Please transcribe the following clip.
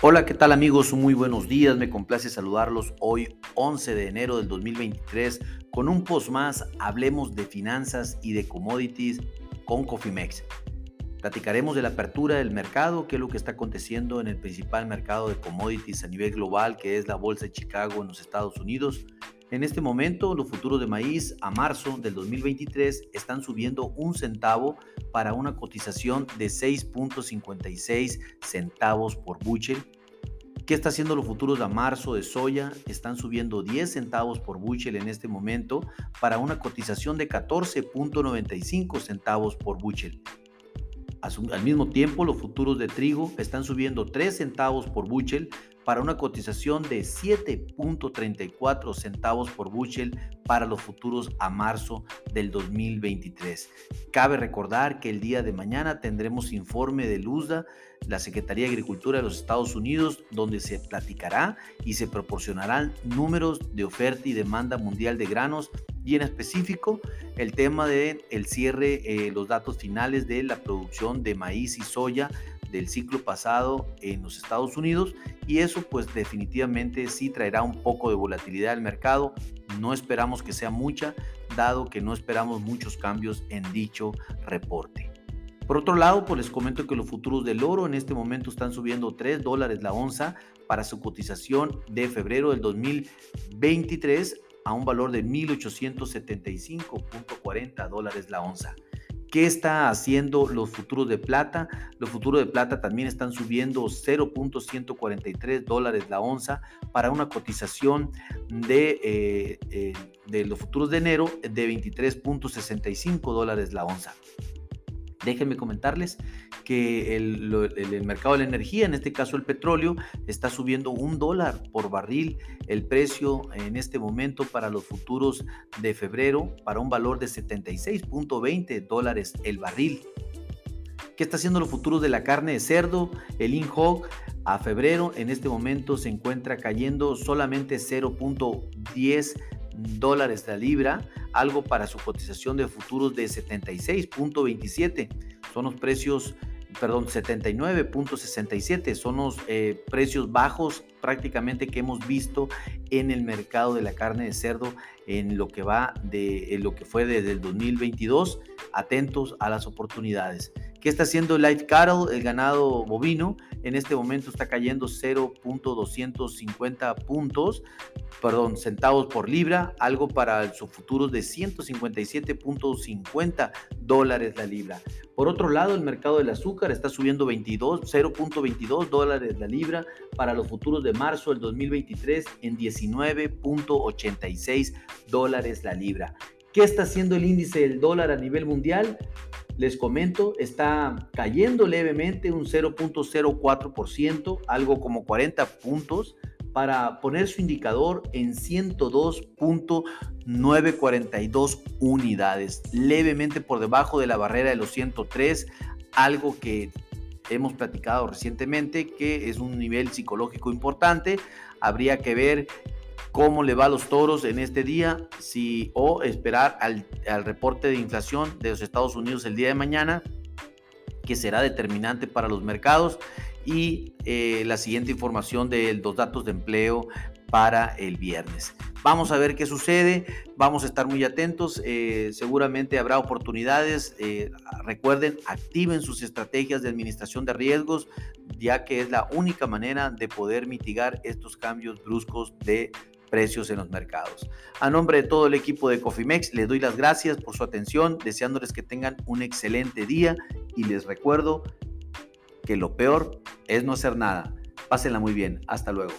Hola, ¿qué tal amigos? Muy buenos días, me complace saludarlos hoy 11 de enero del 2023 con un post más, hablemos de finanzas y de commodities con Cofimex. Platicaremos de la apertura del mercado, qué es lo que está aconteciendo en el principal mercado de commodities a nivel global, que es la Bolsa de Chicago en los Estados Unidos. En este momento, los futuros de maíz a marzo del 2023 están subiendo un centavo para una cotización de 6.56 centavos por bushel. ¿Qué está haciendo los futuros a marzo de soya? Están subiendo 10 centavos por bushel en este momento para una cotización de 14.95 centavos por bushel. Al mismo tiempo, los futuros de trigo están subiendo 3 centavos por bushel para una cotización de 7.34 centavos por bushel para los futuros a marzo del 2023. Cabe recordar que el día de mañana tendremos informe de LUSDA, la Secretaría de Agricultura de los Estados Unidos, donde se platicará y se proporcionarán números de oferta y demanda mundial de granos y en específico el tema de el cierre, eh, los datos finales de la producción de maíz y soya del ciclo pasado en los Estados Unidos y eso pues definitivamente sí traerá un poco de volatilidad al mercado. No esperamos que sea mucha, dado que no esperamos muchos cambios en dicho reporte. Por otro lado, pues les comento que los futuros del oro en este momento están subiendo 3 dólares la onza para su cotización de febrero del 2023 a un valor de 1.875.40 dólares la onza. ¿Qué está haciendo los futuros de plata? Los futuros de plata también están subiendo 0.143 dólares la onza para una cotización de, eh, eh, de los futuros de enero de 23.65 dólares la onza. Déjenme comentarles que el, mercado de la energía, en este caso el petróleo, está subiendo un dólar por barril el precio en este momento para los futuros de febrero para un valor de 76.20 dólares el barril. ¿Qué está haciendo los futuros de la carne de cerdo? El INHOG a febrero en este momento se encuentra cayendo solamente 0.10 dólares la libra, algo para su cotización de futuros de 76.27. Son los precios, perdón, 79.67. Son los eh, precios bajos prácticamente que hemos visto en el mercado de la carne de cerdo en lo que va de lo que fue desde el 2022. Atentos a las oportunidades. ¿Qué está haciendo light cattle, el ganado bovino? En este momento está cayendo 0.250 puntos, perdón, centavos por libra, algo para su futuro de 157.50 dólares la libra. Por otro lado, el mercado del azúcar está subiendo 22, 0.22 dólares la libra para los futuros de marzo del 2023 en 19.86 dólares la libra. ¿Qué está haciendo el índice del dólar a nivel mundial? Les comento, está cayendo levemente un 0.04%, algo como 40 puntos, para poner su indicador en 102.942 unidades, levemente por debajo de la barrera de los 103, algo que hemos platicado recientemente, que es un nivel psicológico importante. Habría que ver cómo le va a los toros en este día, si o esperar al, reporte de inflación de los Estados Unidos el día de mañana, que será determinante para los mercados, y eh, la siguiente información de los datos de empleo para el viernes. Vamos a ver qué sucede, vamos a estar muy atentos, eh, seguramente habrá oportunidades. Eh, recuerden, activen sus estrategias de administración de riesgos, ya que es la única manera de poder mitigar estos cambios bruscos de precios en los mercados. A nombre de todo el equipo de Cofimex, les doy las gracias por su atención, deseándoles que tengan un excelente día y les recuerdo que lo peor es no hacer nada. Pásenla muy bien. Hasta luego.